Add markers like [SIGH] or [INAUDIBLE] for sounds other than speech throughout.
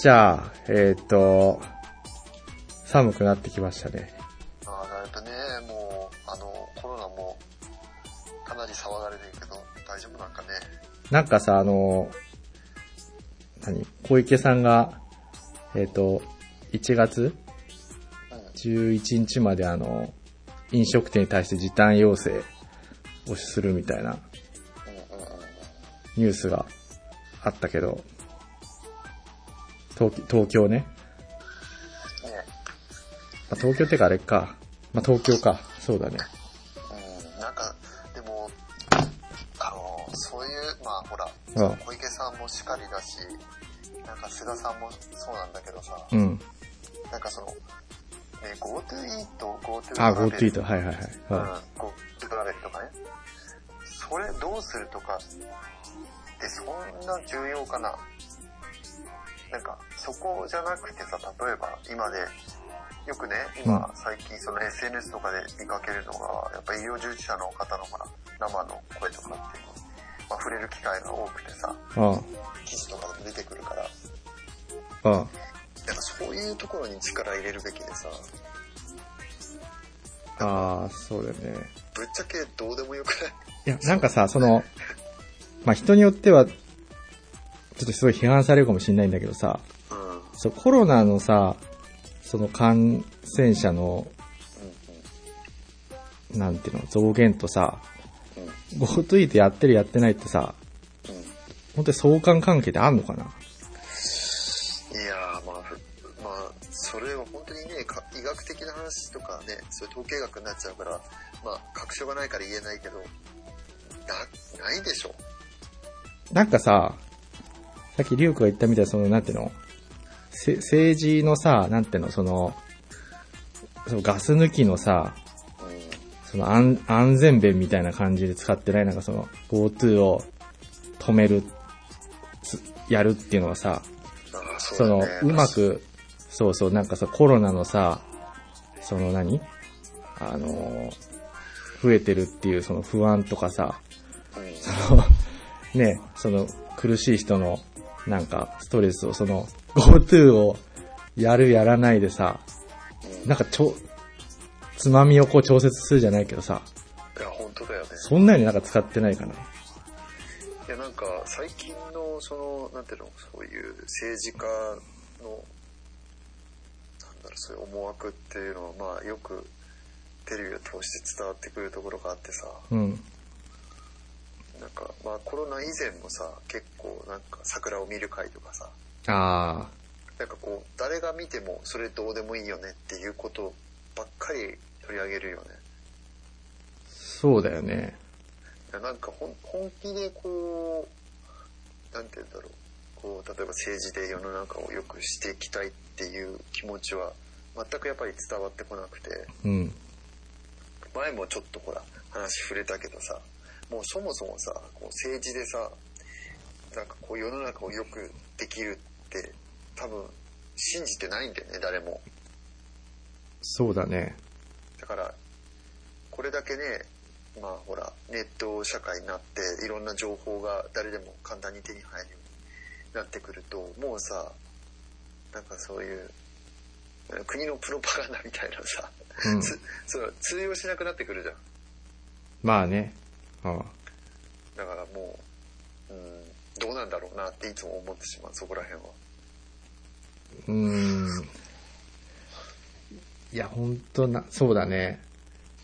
じゃあ、えっ、と、寒くなってきましたね。ああ、だいぶね、もう、あの、コロナも、かなり騒がれてるけど、大丈夫なんかね？なんかさ、あの、何？小池さんが、えっ、と、1月？うん。11日まであの、飲食店に対して時短要請をするみたいな。ニュースがあったけど、東京東京ね。ねまあ、東京ってかあれか。まあ、東京か。そうだね。うん、なんか、でも、あの、そういう、まあほら、うん小池さんもしかりだし、なんか須田さんもそうなんだけどさ、うん。なんかその、ね、GoTo イート、GoTo あ、トラベ GoTo ルイート。はいはいはい。うん、うん GoTo トラベルとかね。それどうするとかってそんな重要かななんか、そこじゃなくてさ、例えば今で、よくね、今、最近その SNS とかで見かけるのが、やっぱ医療従事者の方のほら、生の声とかっていうの、まあ、触れる機会が多くてさ、うん。記事とかでも出てくるから、うん。やっぱそういうところに力入れるべきでさ、ああ、そうだよね。ぶっちゃけどうでもよくない？いや、なんかさ、その、まあ、人によっては、ちょっとすごい批判されるかもしれないんだけどさ、うん。うんそう、コロナのさ、その感染者の、なんていうの、増減とさ。GoTo イートやってるやってないってさ、うん。本当に相関関係ってあんのかな？いやー、まあ、ふまあ、それは本当にね、か医学的な話とかね、そういう統計学になっちゃうから、まあ、確証がないから言えないけど、な、ないでしょ。なんかさ、さっきリュウクが言ったみたいな、その、なんていうの、政治のさ、なんていうの、その、そのガス抜きのさ、その安安全弁みたいな感じで使ってない、なんかその GoTo を止める、やるっていうのはさ、その。、うまく、そうそう、なんかさ、コロナのさ、その何？あの、増えてるっていうその不安とかさ、その、ね、その苦しい人のなんかストレスをその GoTo をやるやらないでさ、うん。なんかちょ、つまみをこう調節するじゃないけどさ、いや、本当だよね。そんなになんか使ってないかな。いや、なんか、最近の、その、なんていうの、そういう政治家の、なんだろう、そういう思惑っていうのは、まあ、よく、テレビを通して伝わってくるところがあってさ、うん。なんか、まあ、コロナ以前もさ、結構、なんか、桜を見る会とかさ、あなんかこう、誰が見ても、それどうでもいいよねっていうことばっかり取り上げるよね。あ、そうだよね。なんかほん本気でこう、なんて言うんだろう。こう、例えば政治で世の中を良くしていきたいっていう気持ちは、全くやっぱり伝わってこなくて、うん。前もちょっとほら、話触れたけどさ、もうそもそもさ、こう政治でさ、なんかこう世の中を良くできるって、多分、信じてないんだよね、誰も。そうだね。だから、これだけね、まあほら、ネット社会になって、いろんな情報が誰でも簡単に手に入るようになってくると、もうさ、なんかそういう、国のプロパガンダみたいなさ、うん。通用しなくなってくるじゃん。まあね。あだからもう、うん、どうなんだろうなっていつも思ってしまう、そこら辺は。うーん。いや、ほんとな、そうだね。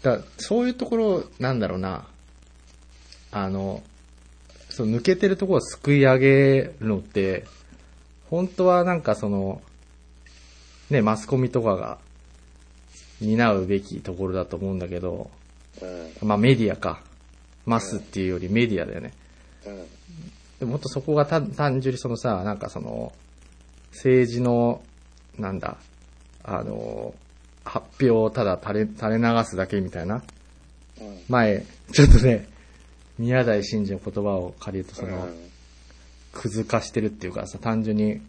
だそういうところ、なんだろうな。あの、そう、抜けてるところをすくい上げるのって、本当はなんかその、ね、マスコミとかが担うべきところだと思うんだけど、うん、まあメディアか。マスっていうよりメディアだよね。うん、でももっとそこが単単純にそのさ、なんかその、政治の、なんだ、あの、発表をただ垂れ、垂れ流すだけみたいな。うん。前、ちょっとね、宮台真司の言葉を借りるとその、うんくず化してるっていうかさ、単純に、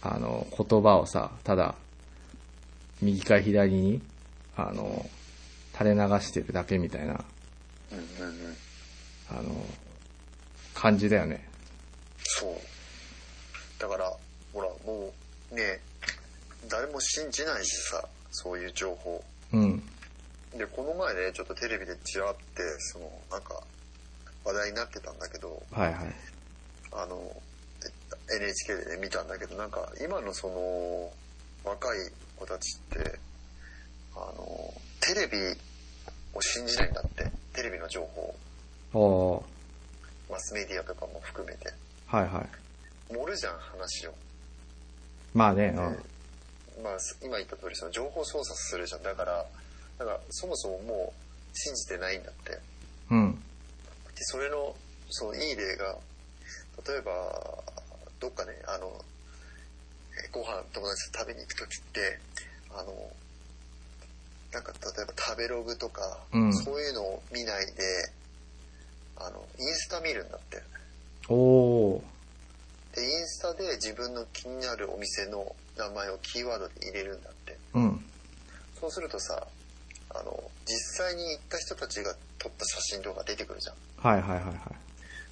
あの、言葉をさ、ただ、右か左に、あの、垂れ流してるだけみたいな、うん、うん、うん。あの、感じだよね。そう。だから、ほら、もう、ね、誰も信じないしさ、そういう情報。うん。で、この前ね、ちょっとテレビでちらって、その、なんか、話題になってたんだけど、はいはい。あの、え NHK でね、見たんだけど、なんか、今のその、若い子たちって、あの、テレビを信じないんだって。テレビの情報。マスメディアとかも含めて。はいはい。盛るじゃん、話を。まあね、でまあ、今言った通り、その情報操作するじゃん。だから、だから、そもそももう、信じてないんだって。うん。うん。で、それの、そう、いい例が、例えば、どっかね、あの、えご飯友達と食べに行くときって、あの、なんか例えば食べログとか、うんそういうのを見ないで、あの、インスタ見るんだって。おー。で、インスタで自分の気になるお店の名前をキーワードで入れるんだって。うん。そうするとさ、あの、実際に行った人たちが撮った写真とか出てくるじゃん。はいはいはいはい。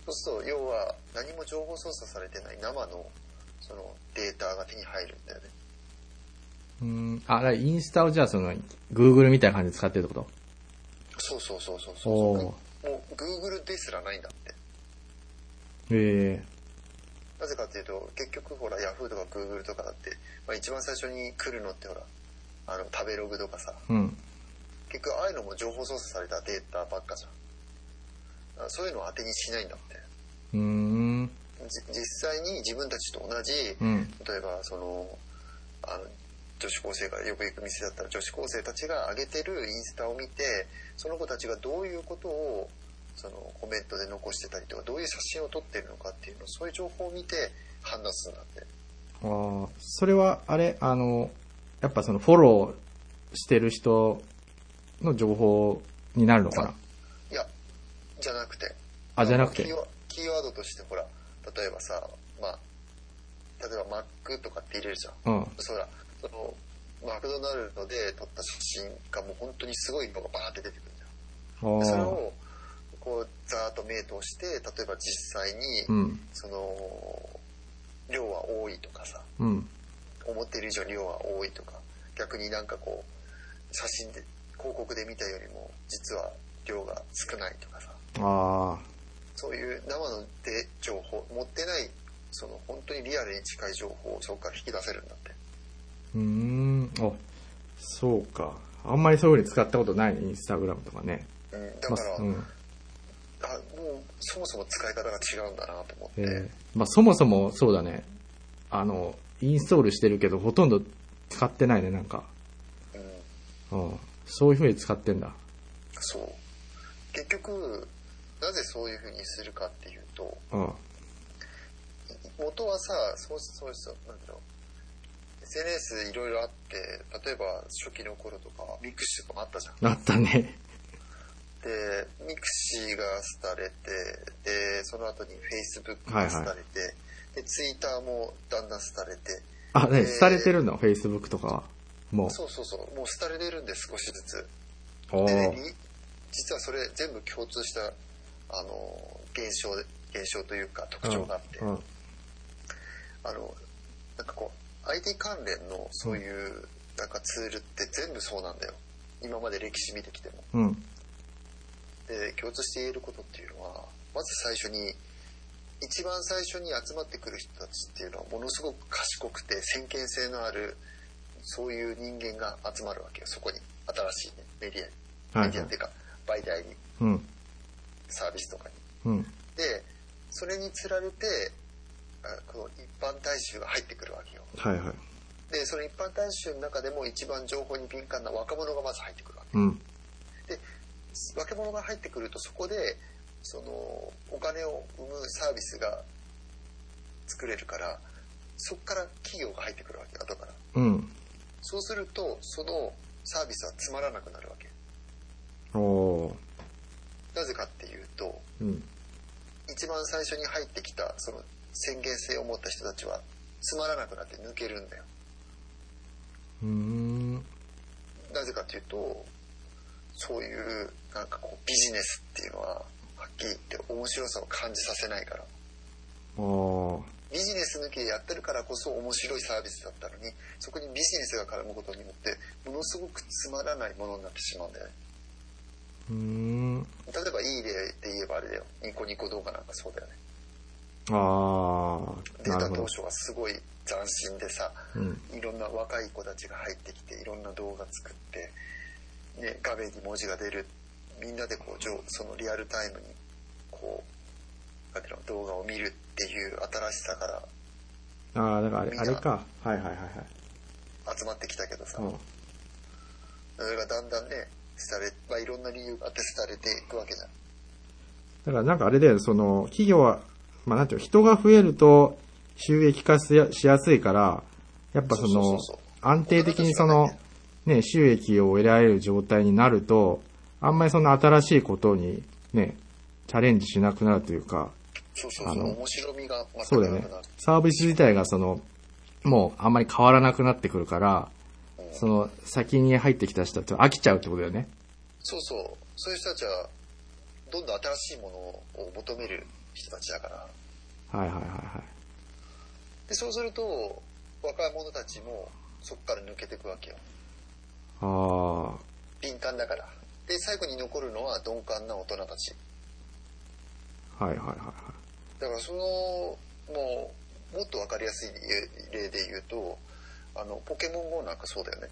そうすると、要は何も情報操作されてない生のそのデータが手に入るんだよね。うーん。あ、インスタをじゃあその、Google みたいな感じで使ってるってこそうそうそうそうとそうおもう Google ですらないんだって。ー。えなぜかっていうと、結局ほら Yahoo とか Google とかだって、まあ、一番最初に来るのってほら、あの食べログとかさ、ー。うん。結局ああいうのも情報操作されたデータばっかじゃん。そういうのを当てにしないんだって。うーん。じ実際に自分たちと同じ、うん。例えばそのあの女子高生がよく行く店だったら女子高生たちが上げてるインスタを見てその子たちがどういうことをそのコメントで残してたりとかどういう写真を撮ってるのかっていうのそういう情報を見て判断するんだってあーそれは、あれ、あの、やっぱそのフォローしてる人の情報になるのかな？いやじゃなくてあ、じゃなくてキー。ワキードとしてほら例えばさまあ例えばマックとかって入れるじゃんうん。そらそのマクドナルドで撮った写真がもう本当にすごいのがバーって出てくるじゃんあーでそれをこうざーっと目通して例えば実際に、うん。その量は多いとかさうん。思っている以上に量は多いとか逆になんかこう写真で広告で見たよりも実は量が少ないとかさ。そういう生ので情報持ってないその本当にリアルに近い情報をそこから引き出せるんだってうーん。あ、そうか。あんまりそういう風に使ったことないね、インスタグラムとかね。うんだまから、あ、うん。あもうそもそも使い方が違うんだなと思って、えーまあ、そもそもそうだね。あの、インストールしてるけど、ほとんど使ってないね、なんか。うんうん。そういう風に使ってんだ。そう結局なぜそういうふうにするかっていうとうん。元はさそうそうそうなんだろう SNS いろいろあって例えば初期の頃とかミクシーとかもあったじゃんあったね。でミクシーが廃れてでその後に Facebook が廃れて、で Twitter もだんだん廃れてあ、ね、えー廃れてるの ?Facebook とかは。もう。そうそうそうもう廃れてるんで少しずつおで、ね、実はそれ全部共通したあの現象で現象というか特徴があって、うん。あのなんかこう IT 関連のそういうなんかツールって全部そうなんだよ。今まで歴史見てきても。うん。で共通して言えることっていうのはまず最初に一番最初に集まってくる人たちっていうのはものすごく賢くて先見性のあるそういう人間が集まるわけよ。そこに。新しい、ね、メディアメディアっていうか媒体に。うん。サービスとかに。うん。でそれにつられてあこの一般大衆が入ってくるわけよはいはい。でその一般大衆の中でも一番情報に敏感な若者がまず入ってくるわけうん。若者が入ってくるとそこでそのお金を生むサービスが作れるからそこから企業が入ってくるわけ後からうん。そうするとそのサービスはつまらなくなるわけ。なぜかっていうとうん。一番最初に入ってきたその宣言性を持った人たちはつまらなくなって抜けるんだよん。なぜかというとそういうなんかこうビジネスっていうのははっきり言って面白さを感じさせないから。ビジネス抜きでやってるからこそ面白いサービスだったのに、そこにビジネスが絡むことによって、ものすごくつまらないものになってしまうんだよね。うーん。例えばいい例で言えばあれだよ。ニコニコ動画なんかそうだよね。ああ、出。た当初はすごい斬新でさ、うん。いろんな若い子たちが入ってきて、いろんな動画作って、ね、画面に文字が出る。みんなでこう、そのリアルタイムに、こう、なんていうの、動画を見るっていう新しさからああ、だからあれ、あれか。はいはいはいはい。集まってきたけどさ、うん。それがだんだんね、廃れ、まあ、いろんな理由があって廃れていくわけじゃん。だからなんかあれだよ、その、企業は、まあなんていうの人が増えると収益化しやすいから、やっぱその安定的にその、ね、収益を得られる状態になると、あんまりその新しいことにね、チャレンジしなくなるというか、そうそう面白みが全そうだよね。サービス自体がその、もうあんまり変わらなくなってくるから、うんその先に入ってきた人って飽きちゃうってことだよね。そうそう。そういう人たちは、どんどん新しいものを求める人たちだから。はいはいはいはい。で、そうすると、若い者たちもそこから抜けていくわけよ。あ敏感だから。で、最後に残るのは鈍感な大人たち。あ、はいはいはいはい。だからその、もう、もっとわかりやすい例で言うと、あの、ポケモン GO なんかそうだよね。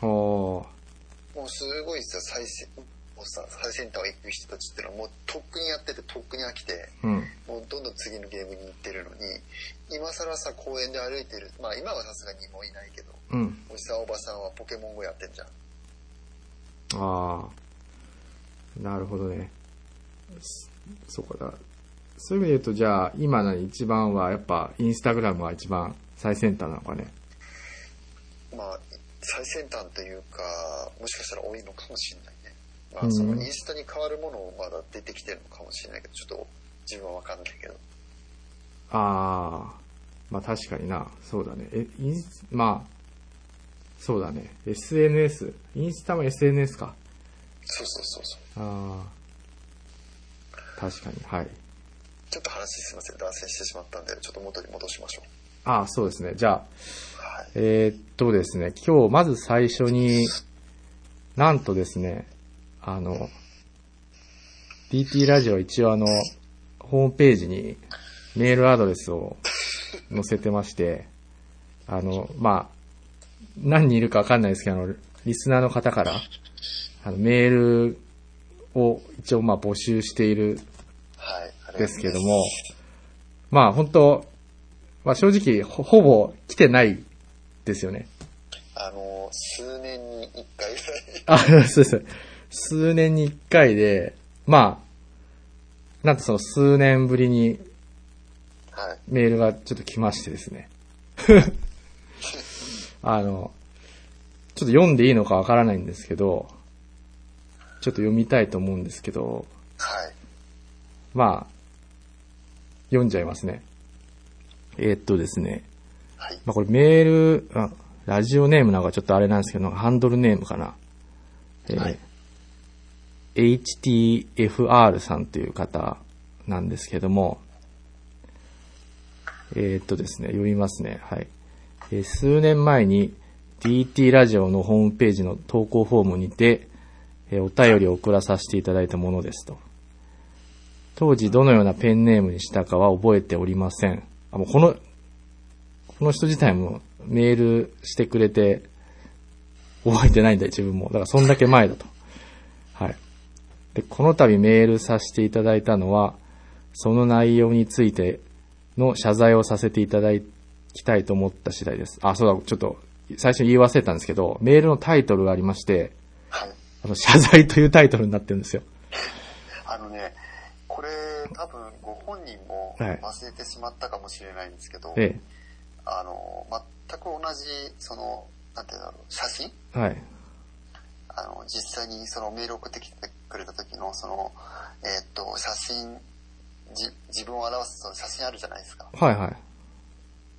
ああ、もうすごいさ、最先、もうさ、最先端を行く人たちってのはもうとっくにやっててとっくに飽きて、うん。もうどんどん次のゲームに行ってるのに、今更さ、公園で歩いてる、まあ今はさすがにもういないけど、うん。おじさんおばさんはポケモン GO やってんじゃん。ああ、なるほどね。そそうかだ。そういう意味で言うと、じゃあ、今の一番は、やっぱ、インスタグラムが一番最先端なのかね。まあ、最先端というか、もしかしたら多いのかもしれないね。まあ、うんそのインスタに変わるものもまだ出てきてるのかもしれないけど、ちょっと自分はわかんないけど。ああ、まあ確かにな。そうだね。え、インス、まあ、そうだね。SNS。インスタも SNS か。そうそうそうそう。ああ、確かに。はい。ちょっと話すいません、脱線してしまったんで、ちょっと元に戻しましょう。ああ、そうですね。じゃあ、はい。えーっとですね、今日まず最初に、なんとですね、あの、DT ラジオ一応あの、ホームページにメールアドレスを載せてまして、あの、まあ、何人いるかわかんないですけど、あの、リスナーの方から、あの、メールを一応まあ募集しているですけども、まあ本当、まあ正直ほほぼ来てないですよね。あの、数年に一回ぐらい。あ、そうです。数年に一回で、まあ、なんとその数年ぶりにはい。メールがちょっと来ましてですね。[LAUGHS] あの、ちょっと読んでいいのかわからないんですけど、ちょっと読みたいと思うんですけど、はい。まあ、読んじゃいますね。えーっとですね、はい。まあこれメール、あラジオネームなんかちょっとあれなんですけど、ハンドルネームかな。えーはい HTFR さんという方なんですけども、えーっとですね、読みますね。はい。えー数年前に DT ラジオのホームページの投稿フォームにて、えーお便りを送らさせていただいたものですと。当時どのようなペンネームにしたかは覚えておりません。あ、もうこの、この人自体もメールしてくれて、覚えてないんだよ、自分も。だからそんだけ前だと。はい。で、この度メールさせていただいたのは、その内容についての謝罪をさせていただきたいと思った次第です。あ、そうだ、ちょっと、最初に言い忘れたんですけど、メールのタイトルがありまして、はい。あの、謝罪というタイトルになってるんですよ。あのね、これ多分ご本人もはい忘れてしまったかもしれないんですけど、えあの、全く同じ、その、なんていうんだろう、写真？え。はい。あの、実際にそのメール送ってきてくれた時の、その、えーっと、写真、じ、自分を表すその写真あるじゃないですか。はいはい。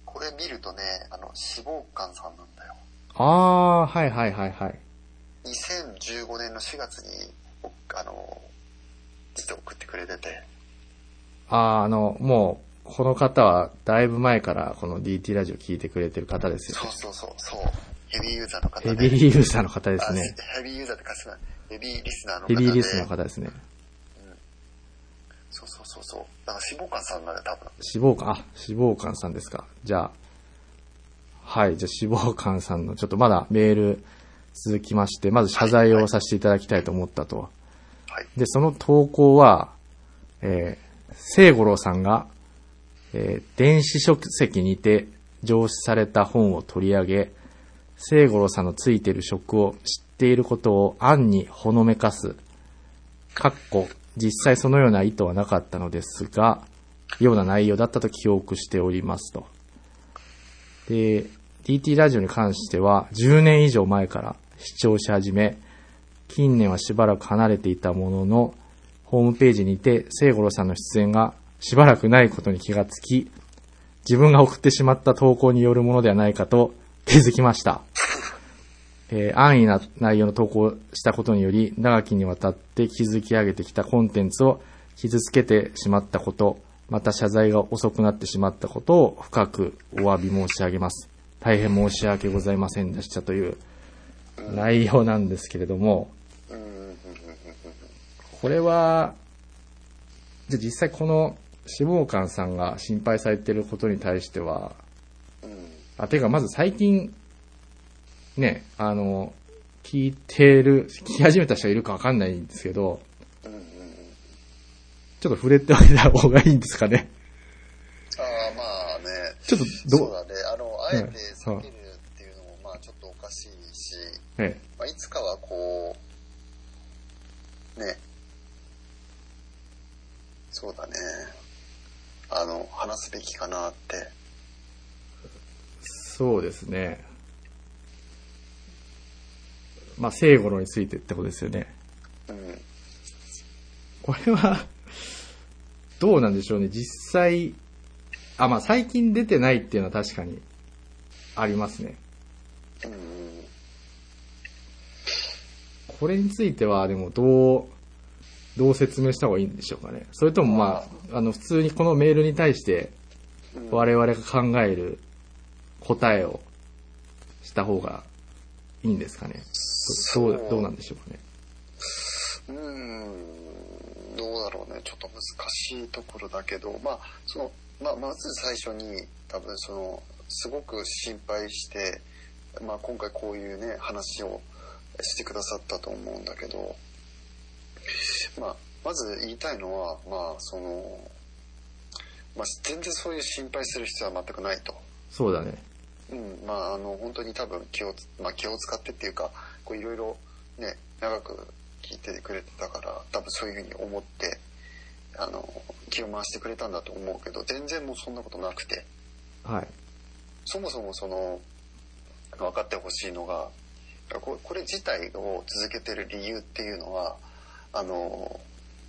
これ見るとね、あの、脂肪肝さんなんだよ。あー、はいはいはいはい。2015年の4月に、あの、実は送ってくれてて、あー、あの、もこの方はだいぶ前からこの DT ラジオ聞いてくれてる方ですよそうそうそう、そう。ヘビーユーザーの方ヘで。ビーユーザーの方ですね。あヘビーユーザーってかすな。ヘビーリスナーの方ヘで。ビーリスナーの方ですね。そうそうそうそう。だから脂肪肝さんなんだよ、多分。脂肪肝、あ、脂肪肝さんですか。じゃあ、はい、じゃあ脂肪肝さんのちょっとまだメール続きまして、まず謝罪をさせていただきたいと思ったと。はい。で、その投稿は、えー、聖五郎さんが、えー、電子書籍にて上司された本を取り上げ、聖五郎さんのついている職を知っていることを暗にほのめかす。かっこ、実際そのような意図はなかったのですが、ような内容だったと記憶しておりますと。で、DT ラジオに関しては10年以上前から視聴し始め、近年はしばらく離れていたものの、ホームページにて聖五郎さんの出演がしばらくないことに気がつき、自分が送ってしまった投稿によるものではないかと気づきました。えー安易な内容の投稿したことにより、長きにわたって築き上げてきたコンテンツを傷つけてしまったこと、また謝罪が遅くなってしまったことを深くお詫び申し上げます。大変申し訳ございませんでしたという内容なんですけれども、これは、じゃ実際この脂肪肝さんが心配されていることに対しては、あ、てかまず最近、ね、あの、聞いてる、聞き始めた人がいるかわかんないんですけど、ちょっと触れておいた方がいいんですかね。ああ、まあね。ちょっとどう、そうだね。あの、あえて避けるっていうのも、まあちょっとおかしいし、えまあ、いつかはこう、ね、そうだね。あの、話すべきかなって。そうですね。まあ、聖五郎についてってことですよね。うん。これは、どうなんでしょうね。実際、あ、まあ、最近出てないっていうのは確かにありますね。うん。これについては、でも、どう、どう説明した方がいいんでしょうかね。それとも、まあ、あの、普通にこのメールに対して、うん我々が考える答えをした方がいいんですかね。どどう、どうなんでしょうかね。うん、どうだろうね。ちょっと難しいところだけど、まあ、その、まあ、まず最初に、多分その、すごく心配して、まあ、今回こういうね、話をしてくださったと思うんだけど、まあ、まず言いたいのは、まあ、その、まあ、全然そういう心配する必要は全くないと。そうだね。うん、まあ、あの、本当に多分気をつ、まあ、気を使ってっていうか、こういろいろね、長く聞いてくれてたから、多分そういうふうに思って、あの、気を回してくれたんだと思うけど、全然もうそんなことなくて、はい。そもそもその、分かってほしいのが、ここれ自体を続けてる理由っていうのは、あの、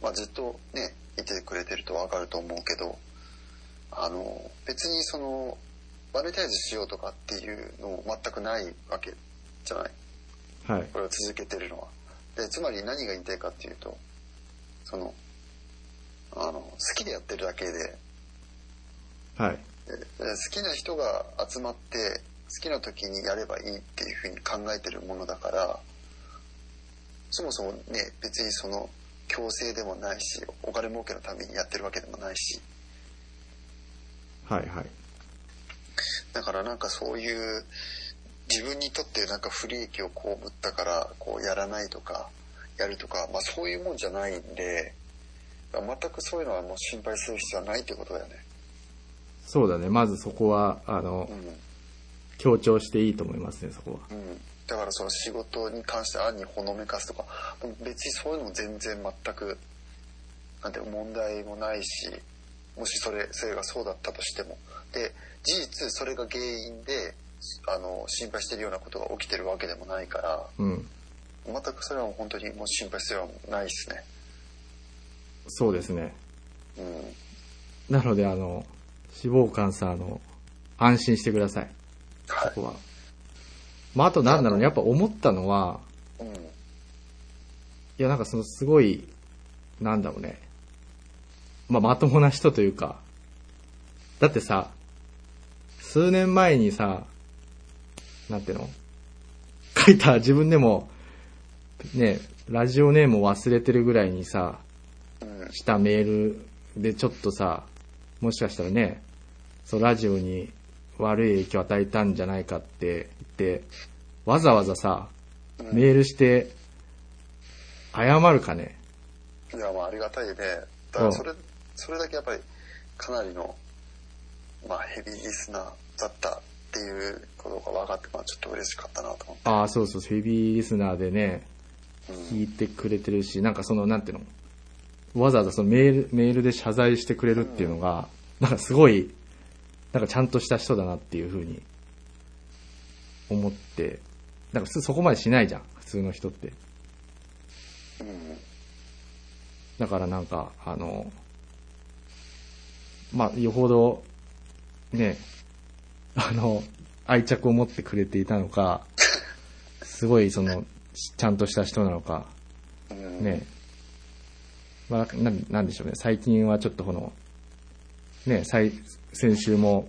まあ、ずっとね、いてくれてると分かると思うけど、あの、別にその、マネタイズしようとかっていうのも全くないわけじゃない？はい。これを続けてるのは。で、つまり何が言いたいかっていうと、その、あの、好きでやってるだけで、はい。でで好きな人が集まって好きな時にやればいいっていうふうに考えてるものだからそもそもね別にその強制でもないしお金儲けのためにやってるわけでもないしはい。はい。だからなんかそういう自分にとってなんか不利益を被ったからこうやらないとかやるとか、まあ、そういうもんじゃないんで全くそういうのはもう心配する必要はないってことだよね。そうだね。まずそこは、あのう、ん強調していいと思いますね、そこは。うん、だからその仕事に関して暗にほのめかすとか別にそういうのも全然全くなんていうの問題もないしもしそれそれがそうだったとしてもで事実それが原因であの心配してるようなことが起きてるわけでもないからうん。全くそれは本当にもう心配するはないですね。そうですね。うんなので、あの、脂肪肝さん、あの、安心してください。はそこは。まあ、あとなんだろうね、やっぱ思ったのは、いうんいや、なんかそのすごい、なんだろうね。まあ、まともな人というか、だってさ、数年前にさ、なんていうの？書いた自分でも、ね、ラジオネームを忘れてるぐらいにさ、うん。したメールでちょっとさ、もしかしたらね、そう、ラジオに悪い影響を与えたんじゃないかって言って、わざわざさ、うんメールして、謝るかね。いや、まあありがたいね。だからそれ、それだけやっぱりかなりの、まあヘビーリスナーだったっていうことが分かって、まあちょっと嬉しかったなと思って。ああ、そうそう、ヘビーリスナーでね、うん聞いてくれてるし、なんかその、なんていうの？わざわざそのメール、メールで謝罪してくれるっていうのが、なんかすごい、なんかちゃんとした人だなっていうふうに思って、なんか普通そこまでしないじゃん、普通の人って。うん。だからなんか、あの、まあ、よほど、ね、[LAUGHS] あの、愛着を持ってくれていたのか、すごいその、ちゃんとした人なのか、ね、まあ、なんなんでしょうね、最近はちょっとこの、ね、最、先週も、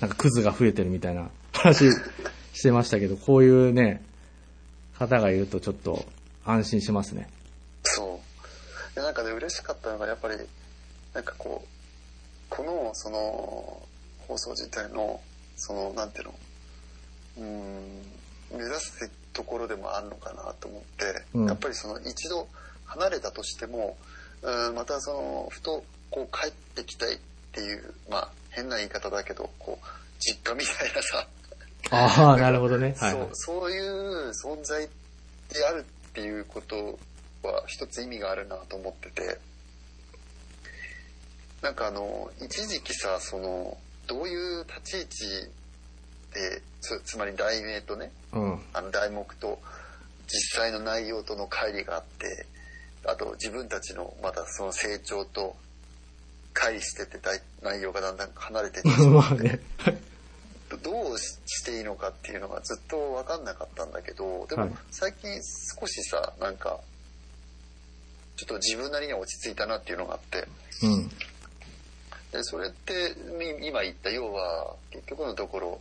なんかクズが増えてるみたいな話してましたけど、こういうね、方がいるとちょっと安心しますね。そう。でなんかね、嬉しかったのが、やっぱり、なんかこう、この、その、放送自体の、その、なんていうの、うーん、目指すところでもあるのかなと思って、うんやっぱりその、一度離れたとしても、うん、またその、ふと、こう、帰ってきたいっていう、まあ、変な言い方だけど、こう、実家みたいなさ、ああ、なるほどね。[LAUGHS] はい、はいそう。そういう存在であるっていうことは一つ意味があるなと思っててなんかあの一時期さそのどういう立ち位置でつつまり題名とねうん。あの題目と実際の内容との乖離があってあと自分たちのまだその成長と乖離してて大内容がだんだん離れていってしまって。[LAUGHS] どうししていいのかっていうのがずっと分かんなかったんだけどではいも最近少しさなんかちょっと自分なりには落ち着いたなっていうのがあってうん。でそれってみ今言った要は結局のところ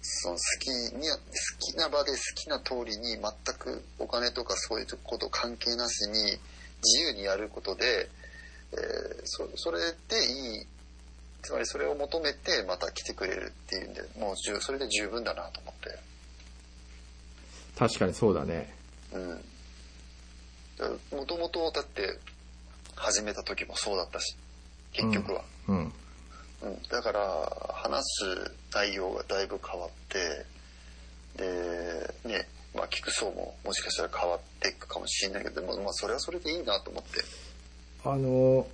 その好きに好きな場で好きな通りに全くお金とかそういうこと関係なしに自由にやることで、えーそそれでいい。つまりそれを求めてまた来てくれるっていうんでもう十それで十分だなと思って。確かにそうだね。うん。もともとだって始めた時もそうだったし結局は、うん。うん、だから話す内容がだいぶ変わってでねまあ聞く層ももしかしたら変わっていくかもしれないけどでもまあそれはそれでいいなと思ってあの、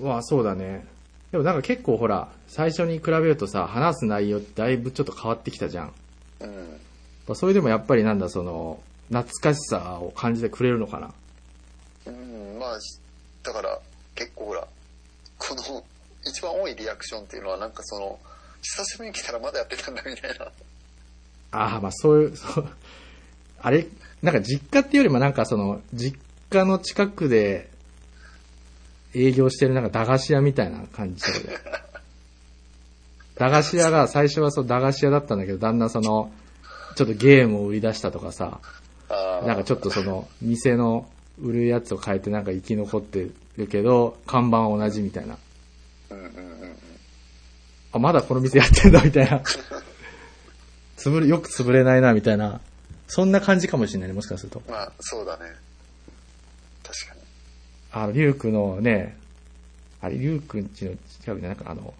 まあそうだね。でもなんか結構ほら、最初に比べるとさ、話す内容ってだいぶちょっと変わってきたじゃん。うんまあそれでもやっぱりなんだ、その、懐かしさを感じてくれるのかな。うんまあだから結構ほらこの一番多いリアクションっていうのはなんかその久しぶりに来たらまだやってたんだみたいな。ああ、まあそういう、そう、あれ、なんか実家っていうよりもなんかその、実家の近くで営業してるなんか駄菓子屋みたいな感じで。[LAUGHS] 駄菓子屋が最初はそう駄菓子屋だったんだけど、だんだんその、ちょっとゲームを売り出したとかさ、なんかちょっとその、店の売るやつを変えてなんか生き残ってるけど、看板は同じみたいな。うんうんうんうんあ、まだこの店やってんだみたいな。潰れ、よく潰れないなみたいな。そんな感じかもしれないね、もしかすると。まあそうだね確かにあの、リュウクのね、あれ、リュウクんちの近くでなんかあの、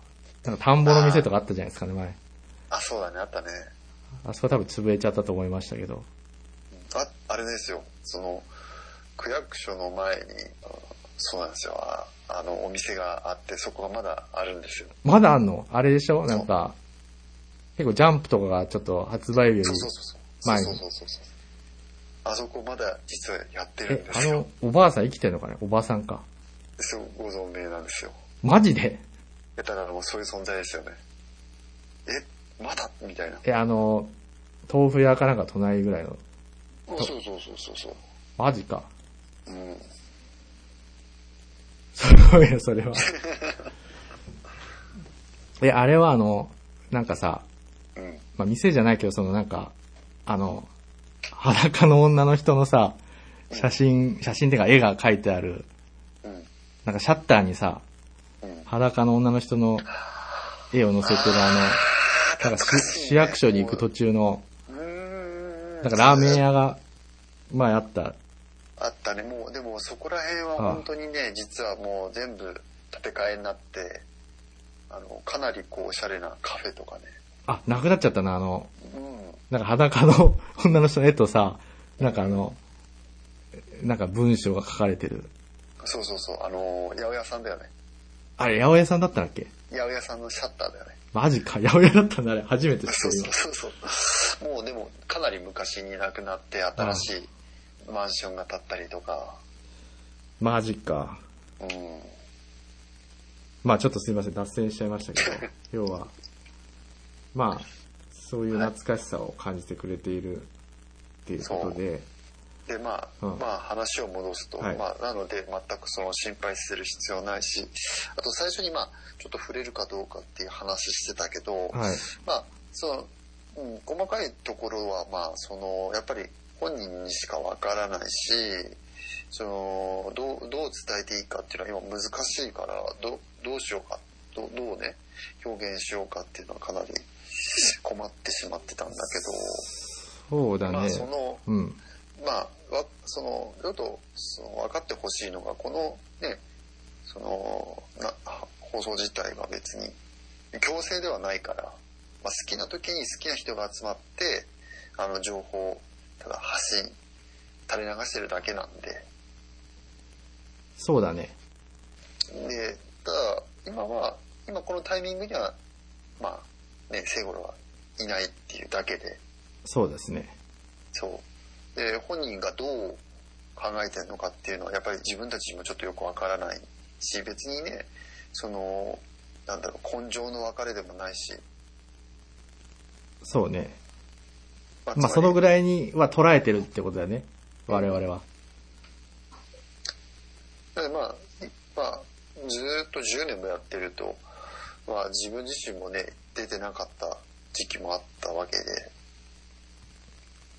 なんか田んぼの店とかあったじゃないですかね、前。あそうだねあったねあそこ多分潰れちゃったと思いましたけど。ああれですよその区役所の前にあそうなんですよ。ああのお店があってそこがまだあるんですよ。まだあんの？あれでしょ？なんか、結構ジャンプとかがちょっと発売日よりそうそうそうそう。前に。そうそうそうそう。あそこまだ実はやってるんえで、すよ。あの、おばあさん生きてんのかね？おばさんか。そうご存命なんですよ。マジで？だからもうそういう存在ですよね。えまだ？みたいな。え、あの、豆腐屋かなんか隣ぐらいの。そうそうそうそうそう。マジか。うんすごいよ、それは。[LAUGHS] え、あれはあの、なんかさ、うん。まあ、店じゃないけど、そのなんか、あの、裸の女の人のさ、写真、写真っていうか絵が描いてある、うん。なんかシャッターにさ、うん。裸の女の人の絵を載せてるあの、なんか市市役所に行く途中の、うーん。なんかラーメン屋が、まああった。あったね。もう、でもそこら辺は本当にね、実はもう全部建て替えになって、あの、かなりこう、おしゃれなカフェとかね。あ、なくなっちゃったな、あの、うん。なんか裸の [LAUGHS] 女の人の絵とさ、なんかあの、なんか文章が書かれてる。そうそうそう。あの、八百屋さんだよね。あれ、八百屋さんだったんだっけ？八百屋さんのシャッターだよね。マジか、八百屋だったんだ、あれ。初めて知ったそう今そうそうそう。もうでも、かなり昔になくなって、新しいマンションが建ったりとか、マジか。うん。まあちょっとすいません、脱線しちゃいましたけど、[LAUGHS] 要は、まあ、そういう懐かしさを感じてくれているっていうことで、で、まあ、うんまあ話を戻すと、はいまあ、なので全くその心配する必要ないし、あと最初にまあ、ちょっと触れるかどうかっていう話してたけど、はい。まあ、その、うん、細かいところはまあ、その、やっぱり本人にしかわからないし、その、どう、どう伝えていいかっていうのは今難しいから、どどうしようか、どどうね、表現しようかっていうのはかなり困ってしまってたんだけど、そうだね。まあその、うん。まあ、わその、ちょっと、その、分かってほしいのが、このね、その、な、放送自体が別に、強制ではないから、まあ、好きな時に好きな人が集まって、あの、情報を、ただ発信、垂れ流してるだけなんで、そうだね。で、ただ、今は、今このタイミングには、まあ、ね、聖五郎はいないっていうだけで、そうですね。そう。で、本人がどう考えてるのかっていうのは、やっぱり自分たちにもちょっとよくわからないし、別にね、その、なんだろう、根性の別れでもないし、そうね。ままあそのぐらい。には捉えてるってことだよね。我々は。でまあ、いまあ、ずーっと10年もやってると、まあ自分自身もね、出てなかった時期もあったわけで、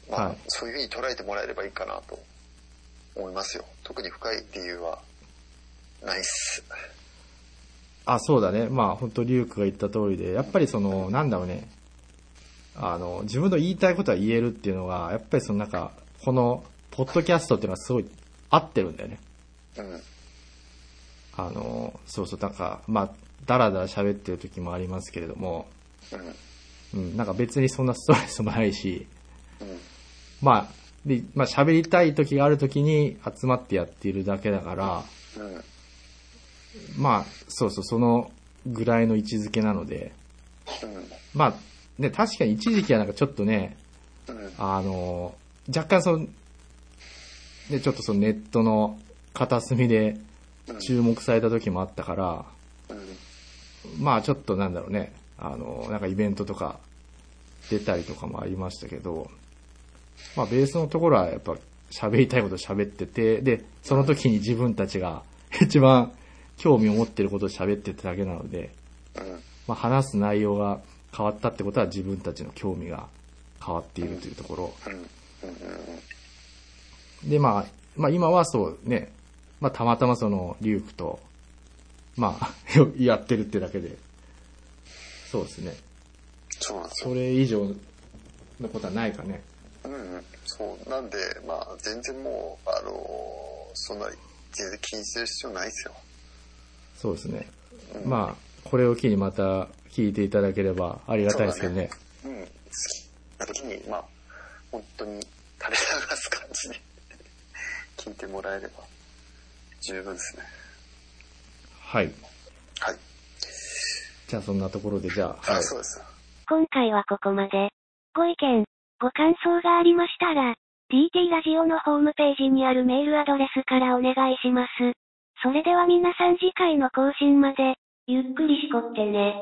まあ、はいそういうふうに捉えてもらえればいいかなと思いますよ。特に深い理由はないっす。あ、そうだね。まあ本当リュウクが言った通りで、やっぱりその、なんだろうね。あの、自分の言いたいことは言えるっていうのが、やっぱりそのなんか、この、ポッドキャストっていうのはすごい合ってるんだよね。うん。あの、そうそう、なんか、まあ、だらだら喋ってる時もありますけれども、うん。なんか別にそんなストレスもないし、まあ、で、まあ喋りたい時がある時に集まってやっているだけだから、まあ、そうそう、そのぐらいの位置づけなので、まあ、ね、確かに一時期はなんかちょっとね、うん。あの、若干その、ね、ちょっとそのネットの片隅で注目された時もあったから、うん。まあちょっとなんだろうね、あの、なんかイベントとか出たりとかもありましたけど、まあベースのところはやっぱ喋りたいこと喋ってて、で、その時に自分たちが [LAUGHS] 一番興味を持ってることを喋ってただけなので、うん。まあ話す内容が変わったってことは自分たちの興味が変わっているというところ。で、まあ、まあ今はそうね、まあたまたまそのリュウクと、まあ、[LAUGHS] やってるってだけで、そうですね。そうなんですよそ。れ以上のことはないかね。うんうん。そう。なんで、まあ、全然もう、あのーそんな、全然気にする必要ないですよ。そうですね。うんまあ、これを機にまた聞いていただければありがたいですけどね。うん。好きな時に、まあ、本当に垂れ流す感じで聞いてもらえれば十分ですね。はい。はい。じゃあそんなところで、じゃあ、あ、はい。そうです。今回はここまで。ご意見、ご感想がありましたら、DT ラジオのホームページにあるメールアドレスからお願いします。それでは皆さん次回の更新まで、ゆっくりしこってね。